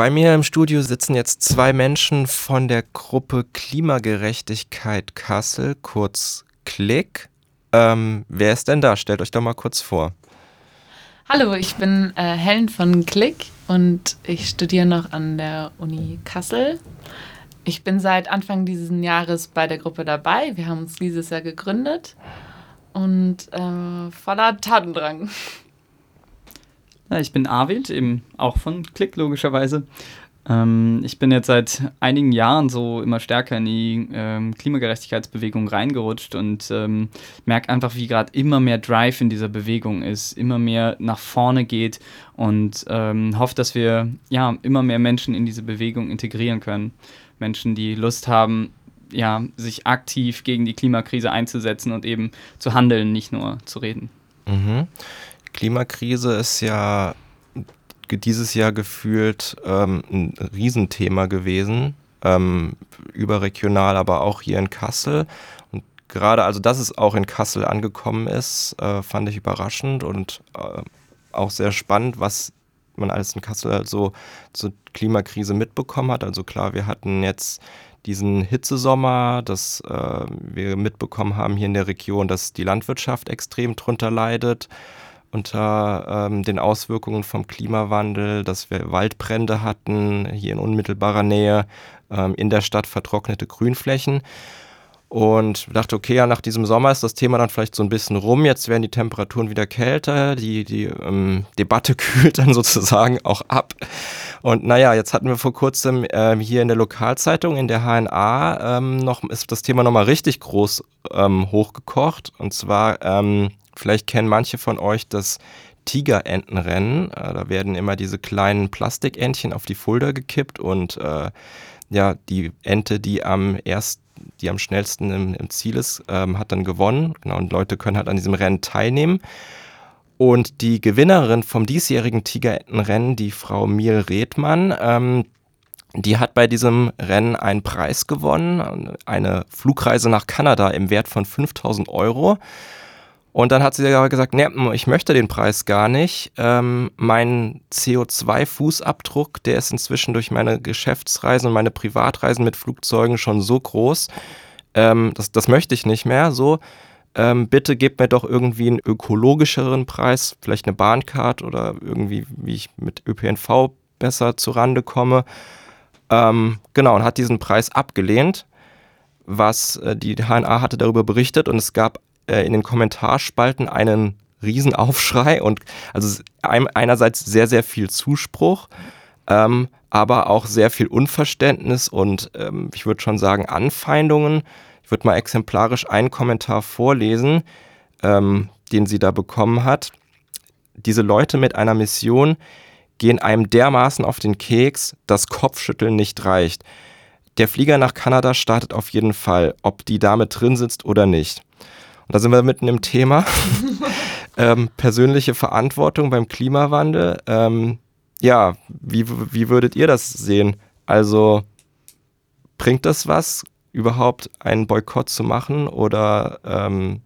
Bei mir im Studio sitzen jetzt zwei Menschen von der Gruppe Klimagerechtigkeit Kassel, kurz Klick. Ähm, wer ist denn da? Stellt euch doch mal kurz vor. Hallo, ich bin äh, Helen von Klick und ich studiere noch an der Uni Kassel. Ich bin seit Anfang dieses Jahres bei der Gruppe dabei. Wir haben uns dieses Jahr gegründet und äh, voller Tatendrang. Ich bin Arvid, eben auch von Klick logischerweise. Ähm, ich bin jetzt seit einigen Jahren so immer stärker in die ähm, Klimagerechtigkeitsbewegung reingerutscht und ähm, merke einfach, wie gerade immer mehr Drive in dieser Bewegung ist, immer mehr nach vorne geht und ähm, hoffe, dass wir ja immer mehr Menschen in diese Bewegung integrieren können. Menschen, die Lust haben, ja, sich aktiv gegen die Klimakrise einzusetzen und eben zu handeln, nicht nur zu reden. Mhm. Klimakrise ist ja dieses Jahr gefühlt ähm, ein Riesenthema gewesen, ähm, überregional, aber auch hier in Kassel. Und gerade, also dass es auch in Kassel angekommen ist, äh, fand ich überraschend und äh, auch sehr spannend, was man alles in Kassel halt so zur Klimakrise mitbekommen hat. Also klar, wir hatten jetzt diesen Hitzesommer, dass äh, wir mitbekommen haben hier in der Region, dass die Landwirtschaft extrem drunter leidet unter ähm, den Auswirkungen vom Klimawandel, dass wir Waldbrände hatten, hier in unmittelbarer Nähe, ähm, in der Stadt vertrocknete Grünflächen. Und dachte, okay, ja, nach diesem Sommer ist das Thema dann vielleicht so ein bisschen rum. Jetzt werden die Temperaturen wieder kälter, die, die ähm, Debatte kühlt dann sozusagen auch ab. Und naja, jetzt hatten wir vor kurzem ähm, hier in der Lokalzeitung, in der HNA, ähm, noch, ist das Thema nochmal richtig groß ähm, hochgekocht. Und zwar ähm, Vielleicht kennen manche von euch das Tigerentenrennen. Äh, da werden immer diese kleinen Plastikentchen auf die Fulda gekippt und äh, ja, die Ente, die am ersten die am schnellsten im, im Ziel ist, ähm, hat dann gewonnen. Genau, und Leute können halt an diesem Rennen teilnehmen. Und die Gewinnerin vom diesjährigen Tigerentenrennen, die Frau Miel Redmann, ähm, die hat bei diesem Rennen einen Preis gewonnen, eine Flugreise nach Kanada im Wert von 5000 Euro. Und dann hat sie aber gesagt, nee, ich möchte den Preis gar nicht. Ähm, mein CO2-Fußabdruck, der ist inzwischen durch meine Geschäftsreisen und meine Privatreisen mit Flugzeugen schon so groß. Ähm, das, das möchte ich nicht mehr. So, ähm, bitte gebt mir doch irgendwie einen ökologischeren Preis, vielleicht eine Bahncard oder irgendwie, wie ich mit ÖPNV besser zurande komme. Ähm, genau, und hat diesen Preis abgelehnt was äh, die HNA hatte darüber berichtet und es gab äh, in den Kommentarspalten einen Riesenaufschrei und also einerseits sehr, sehr viel Zuspruch, ähm, aber auch sehr viel Unverständnis und ähm, ich würde schon sagen Anfeindungen. Ich würde mal exemplarisch einen Kommentar vorlesen, ähm, den sie da bekommen hat. Diese Leute mit einer Mission gehen einem dermaßen auf den Keks, dass Kopfschütteln nicht reicht. Der Flieger nach Kanada startet auf jeden Fall, ob die Dame drin sitzt oder nicht. Und da sind wir mitten im Thema. ähm, persönliche Verantwortung beim Klimawandel. Ähm, ja, wie, wie würdet ihr das sehen? Also bringt das was, überhaupt einen Boykott zu machen oder ähm,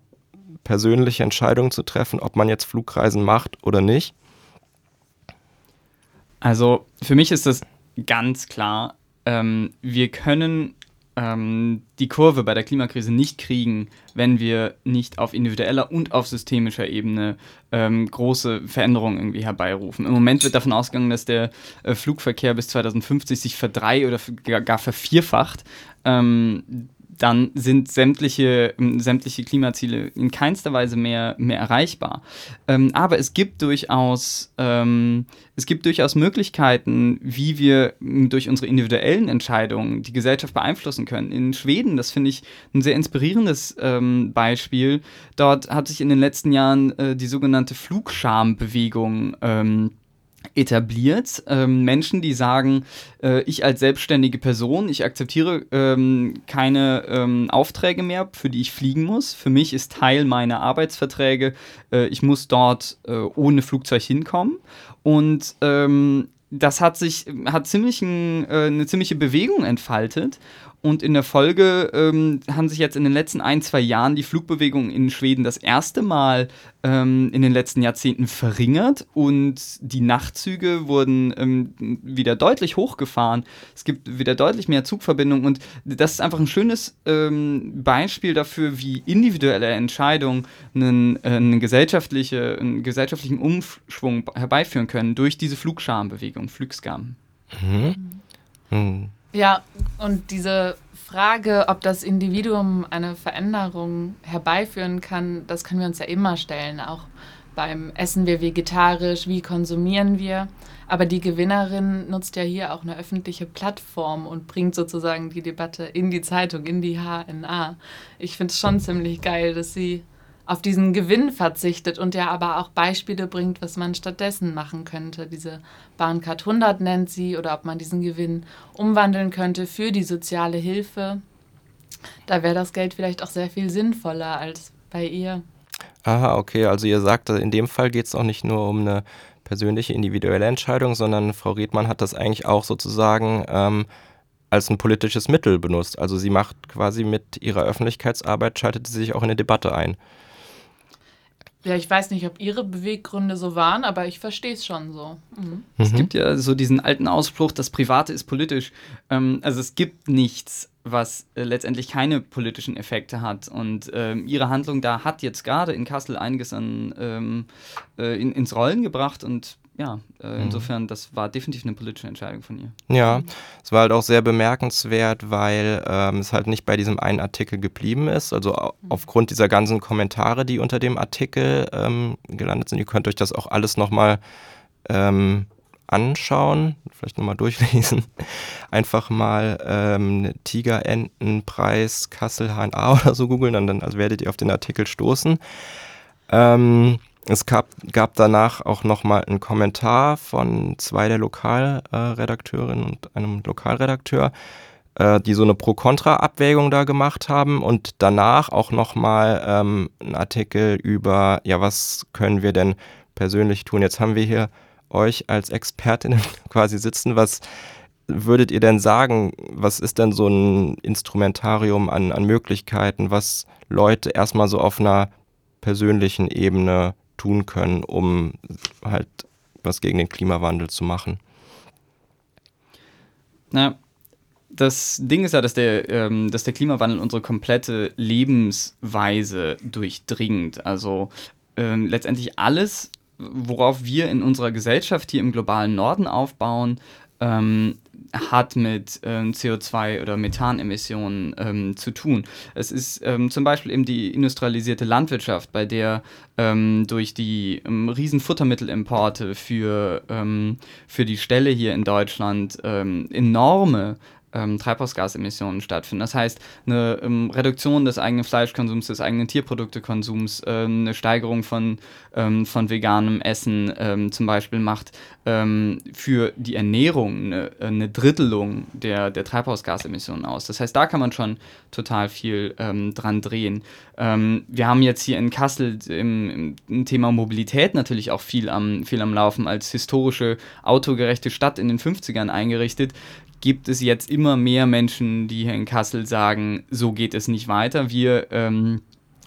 persönliche Entscheidungen zu treffen, ob man jetzt Flugreisen macht oder nicht? Also für mich ist das ganz klar, ähm, wir können ähm, die Kurve bei der Klimakrise nicht kriegen, wenn wir nicht auf individueller und auf systemischer Ebene ähm, große Veränderungen irgendwie herbeirufen. Im Moment wird davon ausgegangen, dass der äh, Flugverkehr bis 2050 sich verdrei- oder gar vervierfacht. Ähm, dann sind sämtliche, sämtliche Klimaziele in keinster Weise mehr, mehr erreichbar. Ähm, aber es gibt durchaus, ähm, es gibt durchaus Möglichkeiten, wie wir durch unsere individuellen Entscheidungen die Gesellschaft beeinflussen können. In Schweden, das finde ich ein sehr inspirierendes ähm, Beispiel, dort hat sich in den letzten Jahren äh, die sogenannte Flugschambewegung ähm, etabliert. Ähm, Menschen, die sagen, äh, ich als selbstständige Person, ich akzeptiere ähm, keine ähm, Aufträge mehr, für die ich fliegen muss. Für mich ist Teil meiner Arbeitsverträge, äh, ich muss dort äh, ohne Flugzeug hinkommen. Und ähm, das hat sich, hat ziemlich ein, äh, eine ziemliche Bewegung entfaltet. Und in der Folge ähm, haben sich jetzt in den letzten ein, zwei Jahren die Flugbewegungen in Schweden das erste Mal ähm, in den letzten Jahrzehnten verringert und die Nachtzüge wurden ähm, wieder deutlich hochgefahren. Es gibt wieder deutlich mehr Zugverbindungen und das ist einfach ein schönes ähm, Beispiel dafür, wie individuelle Entscheidungen einen, äh, einen, gesellschaftliche, einen gesellschaftlichen Umschwung herbeiführen können durch diese Flugschambewegung, Flugskam. Mhm. Mhm. Ja, und diese Frage, ob das Individuum eine Veränderung herbeiführen kann, das können wir uns ja immer stellen. Auch beim Essen wir vegetarisch, wie konsumieren wir. Aber die Gewinnerin nutzt ja hier auch eine öffentliche Plattform und bringt sozusagen die Debatte in die Zeitung, in die HNA. Ich finde es schon ziemlich geil, dass sie auf diesen Gewinn verzichtet und der aber auch Beispiele bringt, was man stattdessen machen könnte. Diese Bahncard 100 nennt sie oder ob man diesen Gewinn umwandeln könnte für die soziale Hilfe. Da wäre das Geld vielleicht auch sehr viel sinnvoller als bei ihr. Aha, okay. Also ihr sagt, in dem Fall geht es auch nicht nur um eine persönliche, individuelle Entscheidung, sondern Frau Riedmann hat das eigentlich auch sozusagen ähm, als ein politisches Mittel benutzt. Also sie macht quasi mit ihrer Öffentlichkeitsarbeit, schaltet sie sich auch in eine Debatte ein. Ja, ich weiß nicht, ob Ihre Beweggründe so waren, aber ich verstehe es schon so. Mhm. Es gibt ja so diesen alten Ausspruch, das Private ist politisch. Ähm, also es gibt nichts, was äh, letztendlich keine politischen Effekte hat. Und ähm, Ihre Handlung da hat jetzt gerade in Kassel einiges an, ähm, äh, in, ins Rollen gebracht und ja, äh, mhm. insofern, das war definitiv eine politische Entscheidung von ihr. Ja, es war halt auch sehr bemerkenswert, weil ähm, es halt nicht bei diesem einen Artikel geblieben ist. Also mhm. aufgrund dieser ganzen Kommentare, die unter dem Artikel ähm, gelandet sind. Ihr könnt euch das auch alles nochmal ähm, anschauen, vielleicht nochmal durchlesen. Einfach mal ähm, Tigerentenpreis Kassel HNA oder so googeln, dann, dann also werdet ihr auf den Artikel stoßen. Ähm, es gab, gab danach auch nochmal einen Kommentar von zwei der Lokalredakteurinnen und einem Lokalredakteur, äh, die so eine Pro-Kontra-Abwägung da gemacht haben und danach auch nochmal ähm, einen Artikel über, ja, was können wir denn persönlich tun? Jetzt haben wir hier euch als Expertinnen quasi sitzen. Was würdet ihr denn sagen? Was ist denn so ein Instrumentarium an, an Möglichkeiten, was Leute erstmal so auf einer persönlichen Ebene tun können, um halt was gegen den Klimawandel zu machen. Na, das Ding ist ja, dass der, ähm, dass der Klimawandel unsere komplette Lebensweise durchdringt. Also ähm, letztendlich alles, worauf wir in unserer Gesellschaft hier im globalen Norden aufbauen, ähm, hat mit ähm, CO2 oder Methanemissionen ähm, zu tun. Es ist ähm, zum Beispiel eben die industrialisierte Landwirtschaft, bei der ähm, durch die ähm, riesen Futtermittelimporte für, ähm, für die Ställe hier in Deutschland enorme ähm, Treibhausgasemissionen stattfinden. Das heißt, eine ähm, Reduktion des eigenen Fleischkonsums, des eigenen Tierproduktekonsums, ähm, eine Steigerung von, ähm, von veganem Essen ähm, zum Beispiel macht ähm, für die Ernährung eine, eine Drittelung der, der Treibhausgasemissionen aus. Das heißt, da kann man schon total viel dran drehen. wir haben jetzt hier in Kassel im, im, Thema Mobilität natürlich auch viel am, viel am Laufen als historische autogerechte Stadt in den 50ern eingerichtet gibt es jetzt immer mehr Menschen, die hier in Kassel sagen, so geht es nicht weiter. Wir, ähm,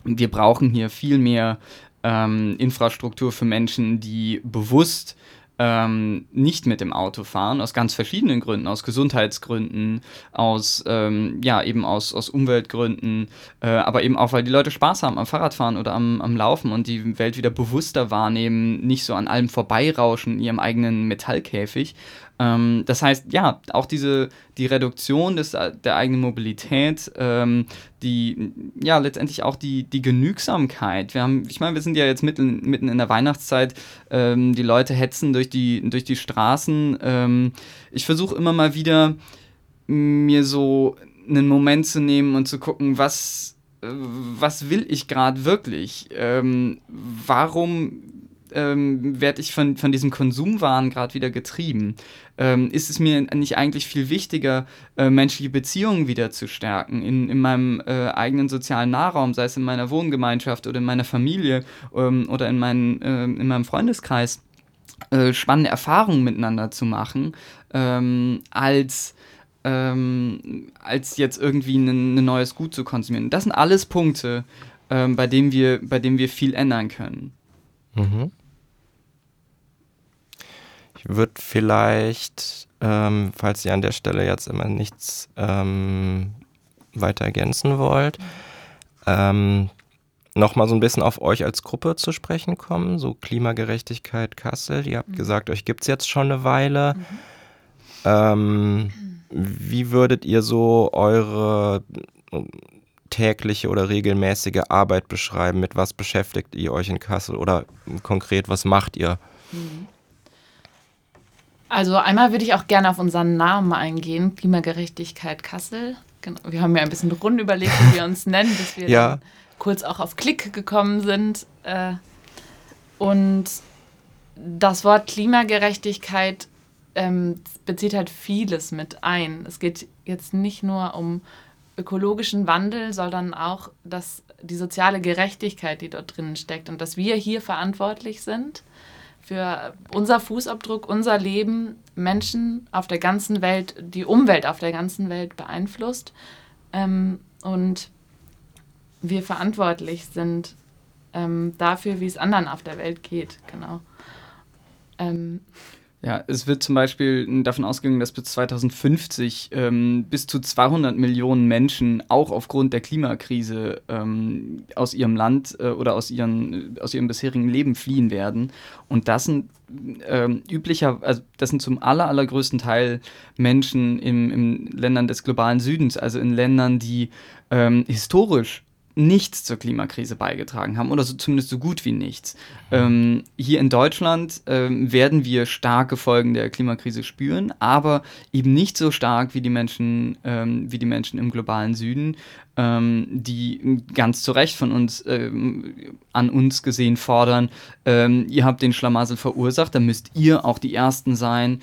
wir brauchen hier viel mehr ähm, Infrastruktur für Menschen, die bewusst ähm, nicht mit dem Auto fahren, aus ganz verschiedenen Gründen, aus Gesundheitsgründen, aus, ähm, ja, eben aus, aus Umweltgründen, äh, aber eben auch, weil die Leute Spaß haben am Fahrradfahren oder am, am Laufen und die Welt wieder bewusster wahrnehmen, nicht so an allem vorbeirauschen in ihrem eigenen Metallkäfig. Ähm, das heißt, ja, auch diese, die Reduktion des, der eigenen Mobilität, ähm, die, ja, letztendlich auch die, die Genügsamkeit. Wir haben, ich meine, wir sind ja jetzt mitten, mitten in der Weihnachtszeit, ähm, die Leute hetzen durch die, durch die Straßen. Ähm, ich versuche immer mal wieder, mir so einen Moment zu nehmen und zu gucken, was, äh, was will ich gerade wirklich? Ähm, warum ähm, werde ich von, von diesem Konsumwahn gerade wieder getrieben? Ähm, ist es mir nicht eigentlich viel wichtiger, äh, menschliche Beziehungen wieder zu stärken in, in meinem äh, eigenen sozialen Nahraum, sei es in meiner Wohngemeinschaft oder in meiner Familie ähm, oder in, mein, äh, in meinem Freundeskreis, äh, spannende Erfahrungen miteinander zu machen, ähm, als ähm, als jetzt irgendwie ein, ein, neues Gut zu konsumieren. Das sind alles Punkte, ähm, bei, denen wir, bei denen wir viel ändern können. Mhm. Würde vielleicht, ähm, falls ihr an der Stelle jetzt immer nichts ähm, weiter ergänzen wollt, ähm, nochmal so ein bisschen auf euch als Gruppe zu sprechen kommen. So Klimagerechtigkeit Kassel. Ihr habt mhm. gesagt, euch gibt es jetzt schon eine Weile. Mhm. Ähm, wie würdet ihr so eure tägliche oder regelmäßige Arbeit beschreiben? Mit was beschäftigt ihr euch in Kassel oder konkret, was macht ihr? Mhm. Also einmal würde ich auch gerne auf unseren Namen eingehen, Klimagerechtigkeit Kassel. Genau. Wir haben ja ein bisschen rund überlegt, wie wir uns nennen, bis wir ja. kurz auch auf Klick gekommen sind. Äh, und das Wort Klimagerechtigkeit ähm, bezieht halt vieles mit ein. Es geht jetzt nicht nur um ökologischen Wandel, sondern auch dass die soziale Gerechtigkeit, die dort drinnen steckt und dass wir hier verantwortlich sind für unser Fußabdruck, unser Leben, Menschen auf der ganzen Welt, die Umwelt auf der ganzen Welt beeinflusst ähm, und wir verantwortlich sind ähm, dafür, wie es anderen auf der Welt geht. Genau. Ähm, ja, es wird zum Beispiel davon ausgegangen, dass bis 2050 ähm, bis zu 200 Millionen Menschen auch aufgrund der Klimakrise ähm, aus ihrem Land äh, oder aus, ihren, aus ihrem bisherigen Leben fliehen werden. Und das sind ähm, üblicher, also das sind zum aller, allergrößten Teil Menschen in Ländern des globalen Südens, also in Ländern, die ähm, historisch nichts zur Klimakrise beigetragen haben oder so, zumindest so gut wie nichts. Ähm, hier in Deutschland ähm, werden wir starke Folgen der Klimakrise spüren, aber eben nicht so stark wie die Menschen, ähm, wie die Menschen im globalen Süden, ähm, die ganz zu Recht von uns ähm, an uns gesehen fordern, ähm, ihr habt den Schlamassel verursacht, dann müsst ihr auch die Ersten sein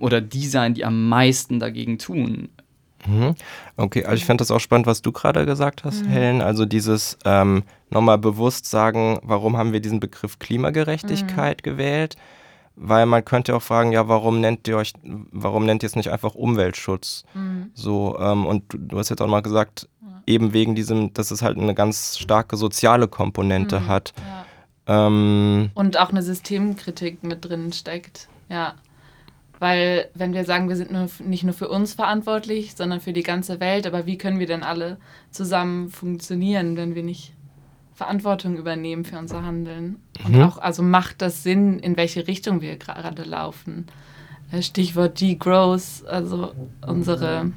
oder die sein, die am meisten dagegen tun. Mhm. Okay, also ich fand das auch spannend, was du gerade gesagt hast, mhm. Helen. Also dieses ähm, nochmal bewusst sagen, warum haben wir diesen Begriff Klimagerechtigkeit mhm. gewählt? Weil man könnte auch fragen, ja, warum nennt ihr euch, warum nennt ihr es nicht einfach Umweltschutz? Mhm. So, ähm, und du, du, hast jetzt auch mal gesagt, ja. eben wegen diesem, dass es halt eine ganz starke soziale Komponente mhm. hat. Ja. Ähm, und auch eine Systemkritik mit drin steckt. Ja. Weil wenn wir sagen, wir sind nur, nicht nur für uns verantwortlich, sondern für die ganze Welt, aber wie können wir denn alle zusammen funktionieren, wenn wir nicht Verantwortung übernehmen für unser Handeln? Und mhm. auch, also macht das Sinn, in welche Richtung wir gerade laufen? Äh, Stichwort Degrowth, also unsere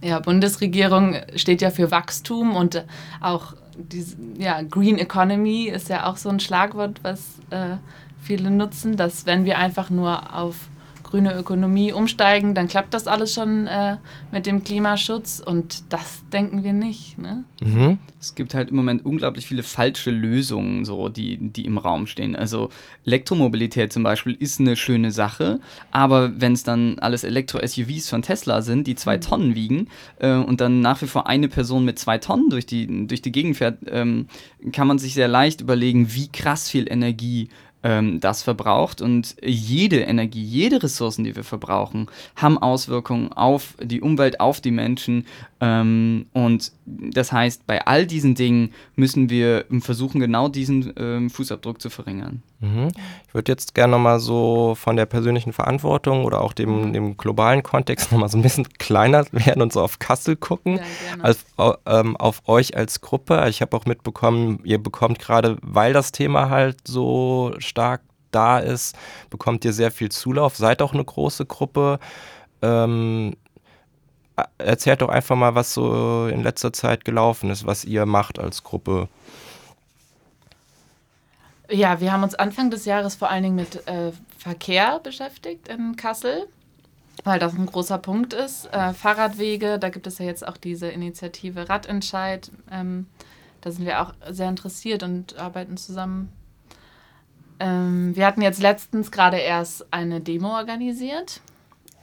ja, Bundesregierung steht ja für Wachstum und auch diese, ja, Green Economy ist ja auch so ein Schlagwort, was äh, viele nutzen, dass wenn wir einfach nur auf grüne Ökonomie umsteigen, dann klappt das alles schon äh, mit dem Klimaschutz und das denken wir nicht. Ne? Mhm. Es gibt halt im Moment unglaublich viele falsche Lösungen, so, die, die im Raum stehen. Also Elektromobilität zum Beispiel ist eine schöne Sache, aber wenn es dann alles Elektro-SUVs von Tesla sind, die zwei mhm. Tonnen wiegen äh, und dann nach wie vor eine Person mit zwei Tonnen durch die, durch die Gegend fährt, ähm, kann man sich sehr leicht überlegen, wie krass viel Energie ähm, das verbraucht. Und jede Energie, jede Ressourcen, die wir verbrauchen, haben Auswirkungen auf die Umwelt, auf die Menschen. Ähm, und das heißt, bei all diesen Dingen müssen wir versuchen, genau diesen ähm, Fußabdruck zu verringern. Mhm. Ich würde jetzt gerne nochmal so von der persönlichen Verantwortung oder auch dem, mhm. dem globalen Kontext nochmal so ein bisschen kleiner werden und so auf Kassel gucken, ja, als, ähm, auf euch als Gruppe. Ich habe auch mitbekommen, ihr bekommt gerade, weil das Thema halt so stark da ist, bekommt ihr sehr viel Zulauf, seid auch eine große Gruppe. Ähm, erzählt doch einfach mal, was so in letzter Zeit gelaufen ist, was ihr macht als Gruppe. Ja, wir haben uns Anfang des Jahres vor allen Dingen mit äh, Verkehr beschäftigt in Kassel, weil das ein großer Punkt ist. Äh, Fahrradwege, da gibt es ja jetzt auch diese Initiative Radentscheid. Ähm, da sind wir auch sehr interessiert und arbeiten zusammen. Ähm, wir hatten jetzt letztens gerade erst eine Demo organisiert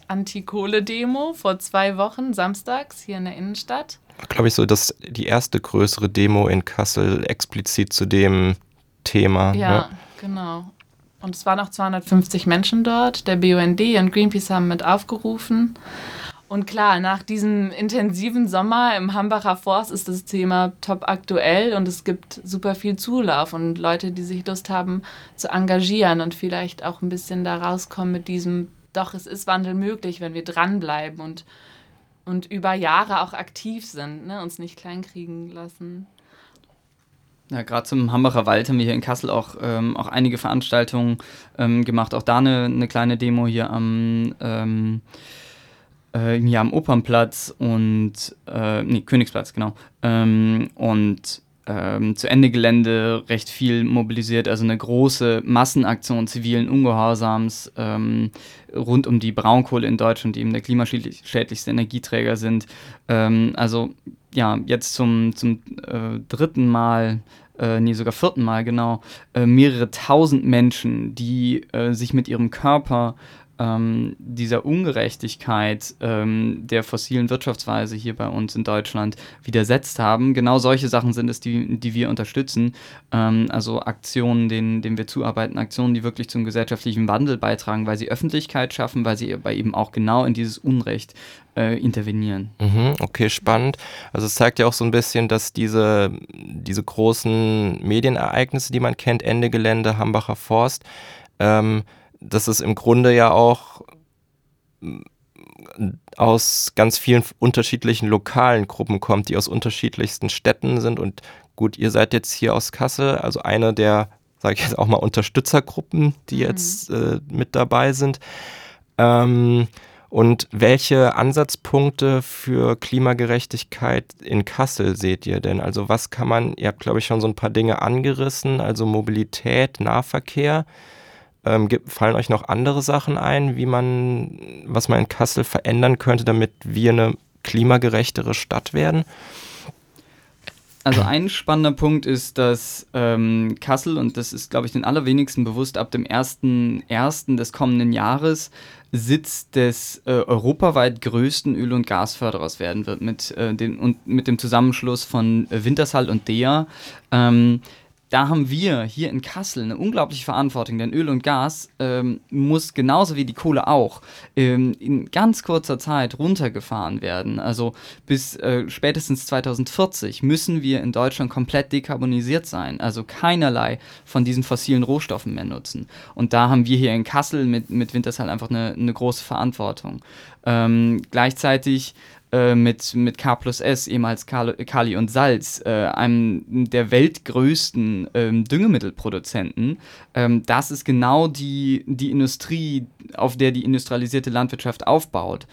Anti-Kohle-Demo vor zwei Wochen, samstags, hier in der Innenstadt. Glaube ich so, dass die erste größere Demo in Kassel explizit zu dem Thema. Ja, ne? genau. Und es waren auch 250 Menschen dort. Der BUND und Greenpeace haben mit aufgerufen. Und klar, nach diesem intensiven Sommer im Hambacher Forst ist das Thema top aktuell und es gibt super viel Zulauf und Leute, die sich Lust haben zu engagieren und vielleicht auch ein bisschen da rauskommen mit diesem, doch, es ist Wandel möglich, wenn wir dranbleiben und, und über Jahre auch aktiv sind, ne? uns nicht kleinkriegen lassen. Ja, gerade zum Hambacher Wald haben wir hier in Kassel auch, ähm, auch einige Veranstaltungen ähm, gemacht. Auch da eine, eine kleine Demo hier am ähm, äh, hier am Opernplatz und, äh, nee, Königsplatz, genau. Ähm, und ähm, zu Ende Gelände recht viel mobilisiert, also eine große Massenaktion zivilen Ungehorsams ähm, rund um die Braunkohle in Deutschland, die eben der klimaschädlichste Energieträger sind. Also ja, jetzt zum, zum äh, dritten Mal äh, nee, sogar vierten Mal genau, äh, mehrere tausend Menschen, die äh, sich mit ihrem Körper ähm, dieser Ungerechtigkeit ähm, der fossilen Wirtschaftsweise hier bei uns in Deutschland widersetzt haben. Genau solche Sachen sind es, die, die wir unterstützen. Ähm, also Aktionen, denen, denen wir zuarbeiten, Aktionen, die wirklich zum gesellschaftlichen Wandel beitragen, weil sie Öffentlichkeit schaffen, weil sie aber eben auch genau in dieses Unrecht äh, intervenieren. Mhm, okay, spannend. Also es zeigt ja auch so ein bisschen, dass diese, diese großen Medienereignisse, die man kennt, Ende Gelände, Hambacher Forst, ähm, dass es im Grunde ja auch mm, aus ganz vielen unterschiedlichen lokalen Gruppen kommt, die aus unterschiedlichsten Städten sind. Und gut, ihr seid jetzt hier aus Kassel, also eine der, sage ich jetzt auch mal, Unterstützergruppen, die mhm. jetzt äh, mit dabei sind. Ähm, und welche Ansatzpunkte für Klimagerechtigkeit in Kassel seht ihr denn? Also was kann man, ihr habt glaube ich schon so ein paar Dinge angerissen, also Mobilität, Nahverkehr. Ähm, fallen euch noch andere Sachen ein, wie man, was man in Kassel verändern könnte, damit wir eine klimagerechtere Stadt werden? Also ein spannender Punkt ist, dass ähm, Kassel, und das ist, glaube ich, den allerwenigsten bewusst, ab dem 1.1. des kommenden Jahres Sitz des äh, europaweit größten Öl- und Gasförderers werden wird, mit, äh, dem, und mit dem Zusammenschluss von äh, Wintershall und DEA. Ähm, da haben wir hier in Kassel eine unglaubliche Verantwortung, denn Öl und Gas ähm, muss genauso wie die Kohle auch ähm, in ganz kurzer Zeit runtergefahren werden. Also bis äh, spätestens 2040 müssen wir in Deutschland komplett dekarbonisiert sein, also keinerlei von diesen fossilen Rohstoffen mehr nutzen. Und da haben wir hier in Kassel mit, mit Wintershall einfach eine, eine große Verantwortung. Ähm, gleichzeitig äh, mit, mit K plus S, ehemals Kali und Salz, äh, einem der weltgrößten ähm, Düngemittelproduzenten. Ähm, das ist genau die, die Industrie, auf der die industrialisierte Landwirtschaft aufbaut.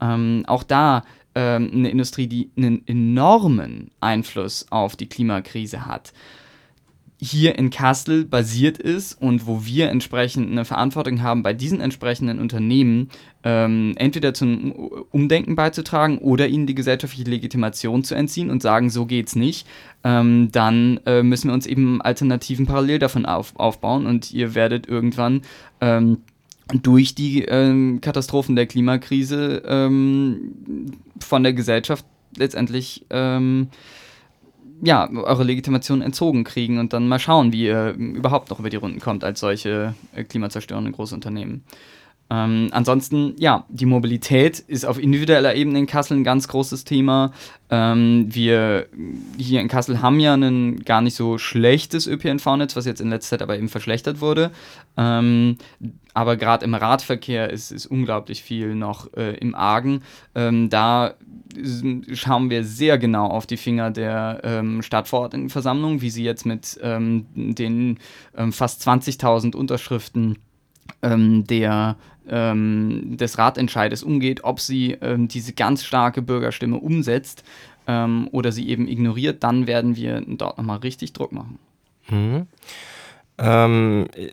Ähm, auch da ähm, eine Industrie, die einen enormen Einfluss auf die Klimakrise hat hier in Kassel basiert ist und wo wir entsprechend eine Verantwortung haben, bei diesen entsprechenden Unternehmen ähm, entweder zum Umdenken beizutragen oder ihnen die gesellschaftliche Legitimation zu entziehen und sagen, so geht's nicht, ähm, dann äh, müssen wir uns eben Alternativen parallel davon auf, aufbauen und ihr werdet irgendwann ähm, durch die ähm, Katastrophen der Klimakrise ähm, von der Gesellschaft letztendlich ähm, ja, eure Legitimation entzogen kriegen und dann mal schauen, wie ihr überhaupt noch über die Runden kommt als solche äh, klimazerstörenden Großunternehmen. Ähm, ansonsten, ja, die Mobilität ist auf individueller Ebene in Kassel ein ganz großes Thema. Ähm, wir hier in Kassel haben ja ein gar nicht so schlechtes ÖPNV-Netz, was jetzt in letzter Zeit aber eben verschlechtert wurde. Ähm, aber gerade im Radverkehr ist, ist unglaublich viel noch äh, im Argen. Ähm, da schauen wir sehr genau auf die Finger der ähm, Stadtverordnetenversammlung, wie sie jetzt mit ähm, den ähm, fast 20.000 Unterschriften der, ähm, des Ratentscheides umgeht, ob sie ähm, diese ganz starke Bürgerstimme umsetzt oder sie eben ignoriert, dann werden wir dort nochmal richtig Druck machen. Mhm.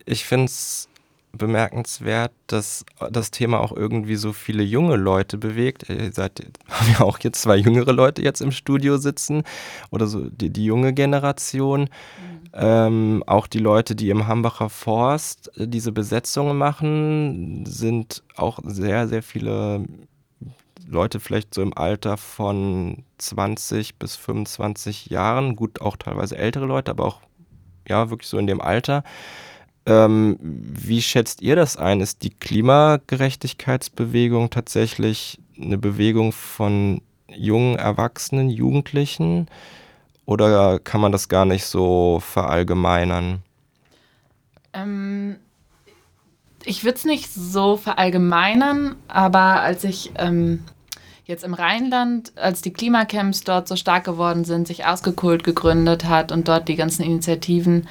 ich finde es bemerkenswert, dass das Thema auch irgendwie so viele junge Leute bewegt. Ihr seid, haben ja auch jetzt zwei jüngere Leute jetzt im Studio sitzen oder so die, die junge Generation. Mhm. Ähm, auch die Leute, die im Hambacher Forst äh, diese Besetzungen machen, sind auch sehr, sehr viele Leute vielleicht so im Alter von 20 bis 25 Jahren, gut auch teilweise ältere Leute, aber auch ja wirklich so in dem Alter. Ähm, wie schätzt ihr das ein? Ist die Klimagerechtigkeitsbewegung tatsächlich eine Bewegung von jungen Erwachsenen, Jugendlichen? Oder kann man das gar nicht so verallgemeinern? Ähm, ich würde es nicht so verallgemeinern, aber als ich ähm, jetzt im Rheinland, als die Klimacamps dort so stark geworden sind, sich Ausgekult gegründet hat und dort die ganzen Initiativen,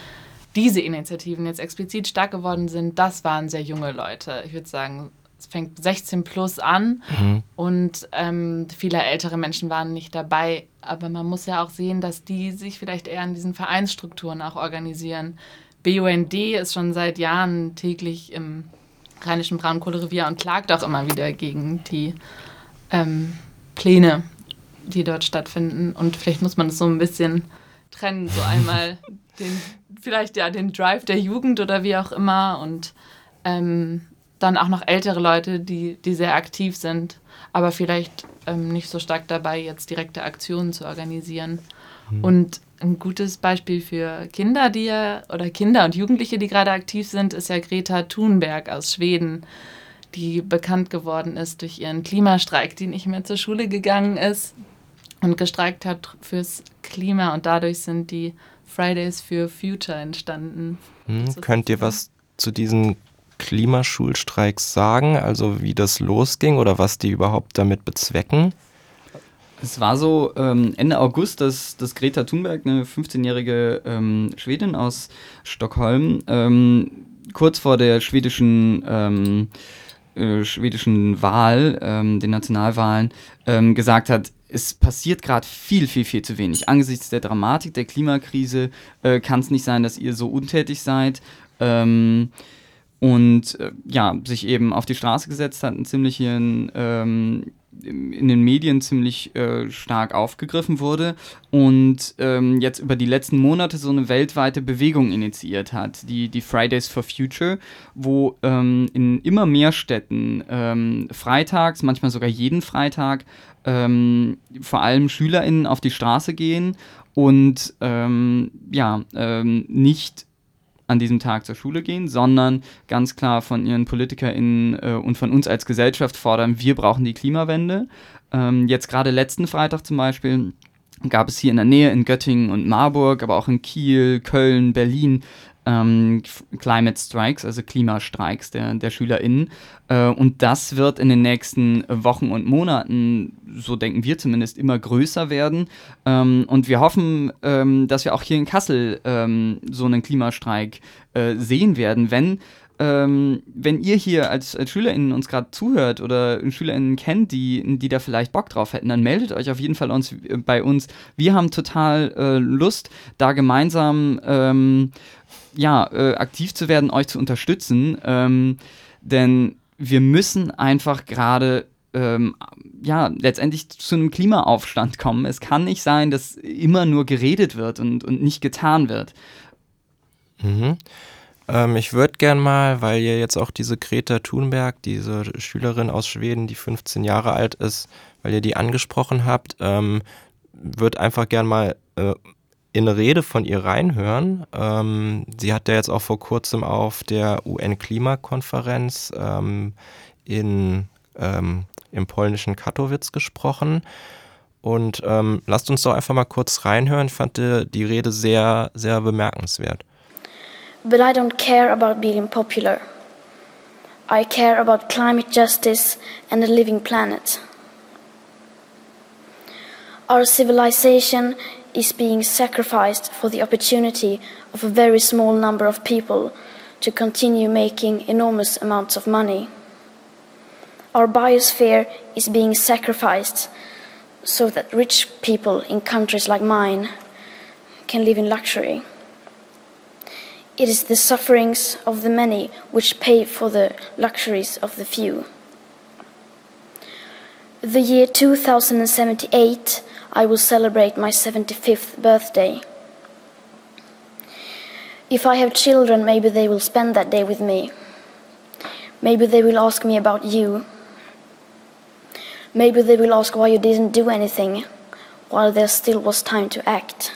diese Initiativen jetzt explizit stark geworden sind, das waren sehr junge Leute. Ich würde sagen, es fängt 16 plus an mhm. und ähm, viele ältere Menschen waren nicht dabei. Aber man muss ja auch sehen, dass die sich vielleicht eher in diesen Vereinsstrukturen auch organisieren. BUND ist schon seit Jahren täglich im Rheinischen Braunkohlerevier und klagt auch immer wieder gegen die ähm, Pläne, die dort stattfinden. Und vielleicht muss man das so ein bisschen trennen, so einmal den, vielleicht ja den Drive der Jugend oder wie auch immer und ähm, dann auch noch ältere Leute, die, die sehr aktiv sind, aber vielleicht ähm, nicht so stark dabei, jetzt direkte Aktionen zu organisieren. Mhm. Und ein gutes Beispiel für Kinder, die ja, oder Kinder und Jugendliche, die gerade aktiv sind, ist ja Greta Thunberg aus Schweden, die bekannt geworden ist durch ihren Klimastreik, die nicht mehr zur Schule gegangen ist und gestreikt hat fürs Klima und dadurch sind die Fridays for Future entstanden. Hm, könnt ihr was zu diesen Klimaschulstreiks sagen, also wie das losging oder was die überhaupt damit bezwecken? Es war so ähm, Ende August, dass, dass Greta Thunberg, eine 15-jährige ähm, Schwedin aus Stockholm, ähm, kurz vor der schwedischen ähm, äh, schwedischen Wahl, ähm, den Nationalwahlen, ähm, gesagt hat, es passiert gerade viel, viel, viel zu wenig. Angesichts der Dramatik der Klimakrise äh, kann es nicht sein, dass ihr so untätig seid. Ähm, und äh, ja, sich eben auf die Straße gesetzt hat, einen ziemlichen ähm, in den Medien ziemlich äh, stark aufgegriffen wurde und ähm, jetzt über die letzten Monate so eine weltweite Bewegung initiiert hat, die, die Fridays for Future, wo ähm, in immer mehr Städten ähm, freitags, manchmal sogar jeden Freitag, ähm, vor allem SchülerInnen auf die Straße gehen und ähm, ja, ähm, nicht an diesem Tag zur Schule gehen, sondern ganz klar von ihren PolitikerInnen äh, und von uns als Gesellschaft fordern, wir brauchen die Klimawende. Ähm, jetzt gerade letzten Freitag zum Beispiel gab es hier in der Nähe in Göttingen und Marburg, aber auch in Kiel, Köln, Berlin ähm, Climate Strikes, also Klimastreiks der, der SchülerInnen. Äh, und das wird in den nächsten Wochen und Monaten, so denken wir zumindest, immer größer werden. Ähm, und wir hoffen, ähm, dass wir auch hier in Kassel ähm, so einen Klimastreik äh, sehen werden, wenn ähm, wenn ihr hier als, als SchülerInnen uns gerade zuhört oder SchülerInnen kennt, die, die da vielleicht Bock drauf hätten, dann meldet euch auf jeden Fall uns, äh, bei uns. Wir haben total äh, Lust, da gemeinsam ähm, ja, äh, aktiv zu werden, euch zu unterstützen. Ähm, denn wir müssen einfach gerade ähm, ja, letztendlich zu einem Klimaaufstand kommen. Es kann nicht sein, dass immer nur geredet wird und, und nicht getan wird. Mhm. Ähm, ich würde gern mal, weil ihr jetzt auch diese Greta Thunberg, diese Schülerin aus Schweden, die 15 Jahre alt ist, weil ihr die angesprochen habt, ähm, würde einfach gern mal äh, in Rede von ihr reinhören. Ähm, sie hat ja jetzt auch vor kurzem auf der UN-Klimakonferenz ähm, in, ähm, im polnischen Katowice gesprochen. Und ähm, lasst uns doch einfach mal kurz reinhören. Ich fand die, die Rede sehr, sehr bemerkenswert. But I don't care about being popular. I care about climate justice and a living planet. Our civilization is being sacrificed for the opportunity of a very small number of people to continue making enormous amounts of money. Our biosphere is being sacrificed so that rich people in countries like mine can live in luxury. It is the sufferings of the many which pay for the luxuries of the few. The year 2078 I will celebrate my 75th birthday. If I have children, maybe they will spend that day with me. Maybe they will ask me about you. Maybe they will ask why you didn't do anything while there still was time to act.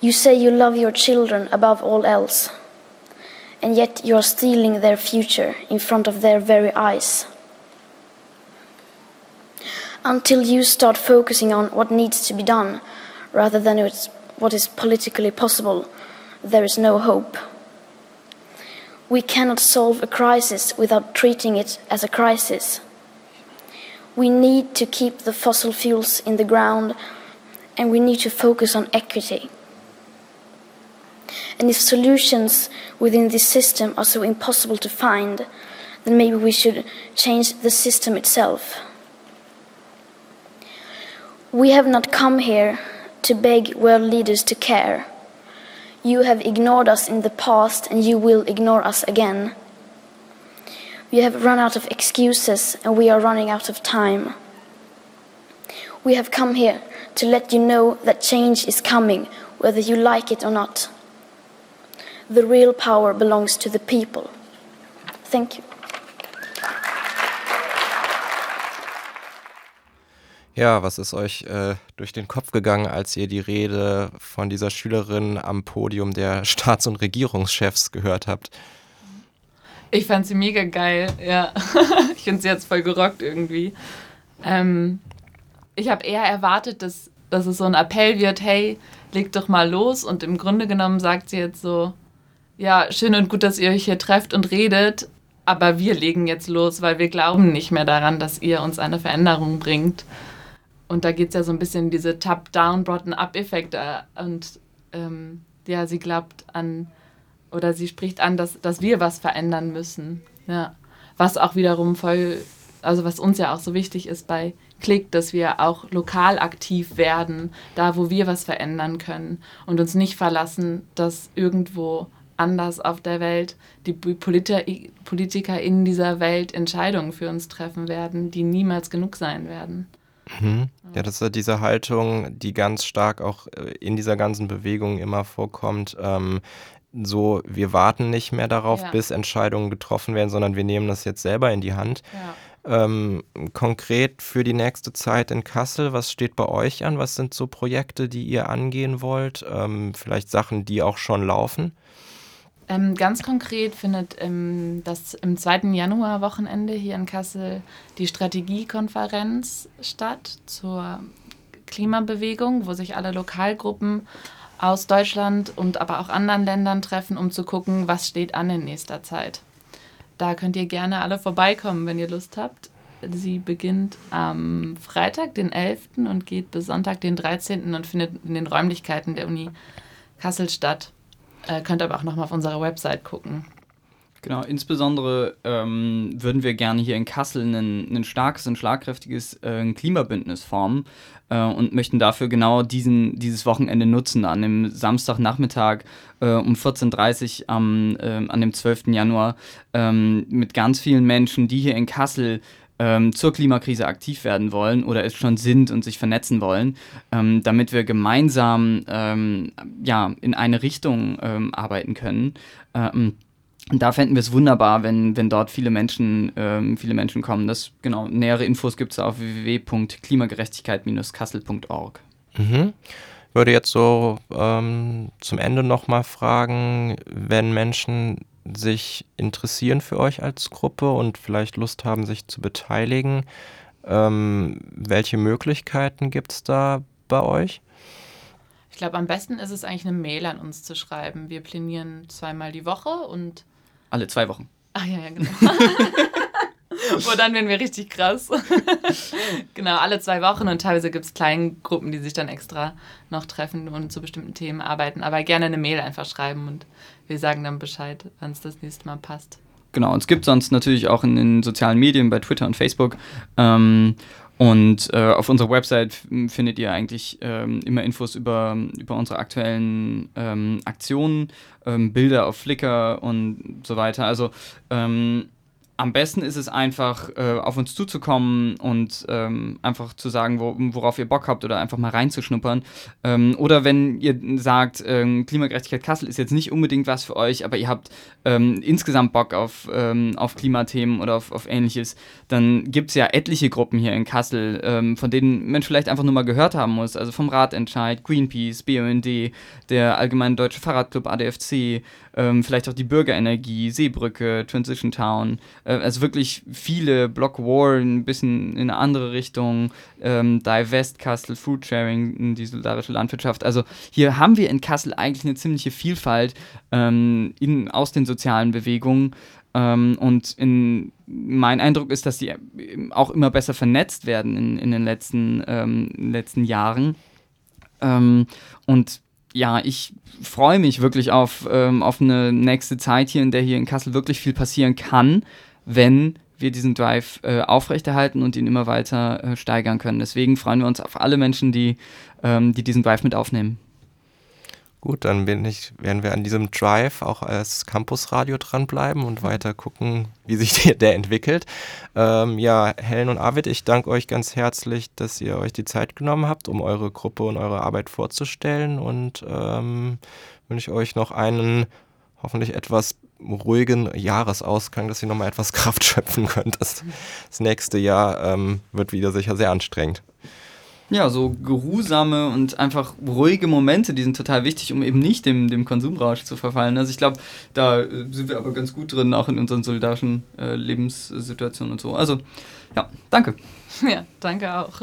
You say you love your children above all else, and yet you are stealing their future in front of their very eyes. Until you start focusing on what needs to be done rather than what is politically possible, there is no hope. We cannot solve a crisis without treating it as a crisis. We need to keep the fossil fuels in the ground and we need to focus on equity. And if solutions within this system are so impossible to find, then maybe we should change the system itself. We have not come here to beg world leaders to care. You have ignored us in the past and you will ignore us again. We have run out of excuses and we are running out of time. We have come here to let you know that change is coming, whether you like it or not. The real power belongs to the people. Thank you. Ja, was ist euch äh, durch den Kopf gegangen, als ihr die Rede von dieser Schülerin am Podium der Staats- und Regierungschefs gehört habt? Ich fand sie mega geil, ja. ich finde sie jetzt voll gerockt irgendwie. Ähm, ich habe eher erwartet, dass, dass es so ein Appell wird, hey, legt doch mal los. Und im Grunde genommen sagt sie jetzt so, ja, schön und gut, dass ihr euch hier trefft und redet, aber wir legen jetzt los, weil wir glauben nicht mehr daran, dass ihr uns eine Veränderung bringt. Und da geht es ja so ein bisschen diese Top-Down, Bottom-Up-Effekte. Und ähm, ja, sie glaubt an, oder sie spricht an, dass, dass wir was verändern müssen. Ja. Was auch wiederum voll, also was uns ja auch so wichtig ist bei Klick, dass wir auch lokal aktiv werden, da wo wir was verändern können und uns nicht verlassen, dass irgendwo anders auf der Welt die Politiker, Politiker in dieser Welt Entscheidungen für uns treffen werden, die niemals genug sein werden. Mhm. Ja, das ist ja diese Haltung, die ganz stark auch äh, in dieser ganzen Bewegung immer vorkommt. Ähm, so, wir warten nicht mehr darauf, ja. bis Entscheidungen getroffen werden, sondern wir nehmen das jetzt selber in die Hand. Ja. Ähm, konkret für die nächste Zeit in Kassel, was steht bei euch an? Was sind so Projekte, die ihr angehen wollt? Ähm, vielleicht Sachen, die auch schon laufen? Ähm, ganz konkret findet ähm, das im 2. Januar-Wochenende hier in Kassel die Strategiekonferenz statt zur Klimabewegung, wo sich alle Lokalgruppen aus Deutschland und aber auch anderen Ländern treffen, um zu gucken, was steht an in nächster Zeit. Da könnt ihr gerne alle vorbeikommen, wenn ihr Lust habt. Sie beginnt am Freitag, den 11. und geht bis Sonntag, den 13. und findet in den Räumlichkeiten der Uni Kassel statt. Äh, könnt aber auch nochmal auf unserer Website gucken. Genau, insbesondere ähm, würden wir gerne hier in Kassel ein, starkes und schlagkräftiges äh, Klimabündnis formen äh, und möchten dafür genau diesen, dieses Wochenende nutzen. An dem Samstagnachmittag äh, um 14.30 Uhr am, äh, an dem 12. Januar ähm, mit ganz vielen Menschen, die hier in Kassel ähm, zur Klimakrise aktiv werden wollen oder es schon sind und sich vernetzen wollen, ähm, damit wir gemeinsam ähm, ja, in eine Richtung ähm, arbeiten können. Ähm, und da fänden wir es wunderbar, wenn, wenn dort viele Menschen, ähm, viele Menschen kommen. Das, genau, nähere Infos gibt es auf www.klimagerechtigkeit-kassel.org. Mhm. Ich würde jetzt so ähm, zum Ende nochmal fragen, wenn Menschen sich interessieren für euch als Gruppe und vielleicht Lust haben, sich zu beteiligen, ähm, welche Möglichkeiten gibt es da bei euch? Ich glaube, am besten ist es eigentlich eine Mail an uns zu schreiben. Wir planieren zweimal die Woche und. Alle zwei Wochen. Ah ja, ja, genau. oh, dann werden wir richtig krass. genau, alle zwei Wochen und teilweise gibt es kleine Gruppen, die sich dann extra noch treffen und zu bestimmten Themen arbeiten. Aber gerne eine Mail einfach schreiben und wir sagen dann Bescheid, wann es das nächste Mal passt. Genau, und es gibt sonst natürlich auch in den sozialen Medien, bei Twitter und Facebook. Ähm, und äh, auf unserer Website findet ihr eigentlich ähm, immer Infos über, über unsere aktuellen ähm, Aktionen, ähm, Bilder auf Flickr und so weiter. Also ähm, am besten ist es einfach, äh, auf uns zuzukommen und ähm, einfach zu sagen, wo, worauf ihr Bock habt oder einfach mal reinzuschnuppern. Ähm, oder wenn ihr sagt, ähm, Klimagerechtigkeit Kassel ist jetzt nicht unbedingt was für euch, aber ihr habt ähm, insgesamt Bock auf, ähm, auf Klimathemen oder auf, auf ähnliches, dann gibt es ja etliche Gruppen hier in Kassel, ähm, von denen man vielleicht einfach nur mal gehört haben muss. Also vom Ratentscheid, Greenpeace, BUND, der Allgemeine Deutsche Fahrradclub ADFC, ähm, vielleicht auch die Bürgerenergie, Seebrücke, Transition Town, äh, also wirklich viele, Block War ein bisschen in eine andere Richtung, ähm, Divest Kassel, Food Sharing, die solidarische Landwirtschaft. Also hier haben wir in Kassel eigentlich eine ziemliche Vielfalt ähm, in, aus den sozialen Bewegungen. Ähm, und in, mein Eindruck ist, dass die auch immer besser vernetzt werden in, in den letzten, ähm, letzten Jahren. Ähm, und ja, ich freue mich wirklich auf, ähm, auf eine nächste Zeit hier, in der hier in Kassel wirklich viel passieren kann, wenn wir diesen Drive äh, aufrechterhalten und ihn immer weiter äh, steigern können. Deswegen freuen wir uns auf alle Menschen, die, ähm, die diesen Drive mit aufnehmen. Gut, dann bin ich, werden wir an diesem Drive auch als Campusradio dranbleiben und weiter gucken, wie sich der, der entwickelt. Ähm, ja, Helen und Arvid, ich danke euch ganz herzlich, dass ihr euch die Zeit genommen habt, um eure Gruppe und eure Arbeit vorzustellen und ähm, wünsche euch noch einen hoffentlich etwas ruhigen Jahresausgang, dass ihr nochmal etwas Kraft schöpfen könnt. Das, das nächste Jahr ähm, wird wieder sicher sehr anstrengend ja, so geruhsame und einfach ruhige Momente, die sind total wichtig, um eben nicht dem, dem Konsumrausch zu verfallen. Also ich glaube, da äh, sind wir aber ganz gut drin, auch in unseren solidarischen äh, Lebenssituationen und so. Also ja, danke. Ja, danke auch.